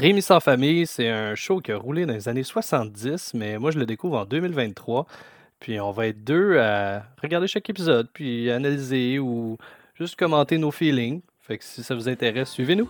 Rémi sans famille, c'est un show qui a roulé dans les années 70, mais moi je le découvre en 2023. Puis on va être deux à regarder chaque épisode, puis analyser ou juste commenter nos feelings. Fait que si ça vous intéresse, suivez-nous.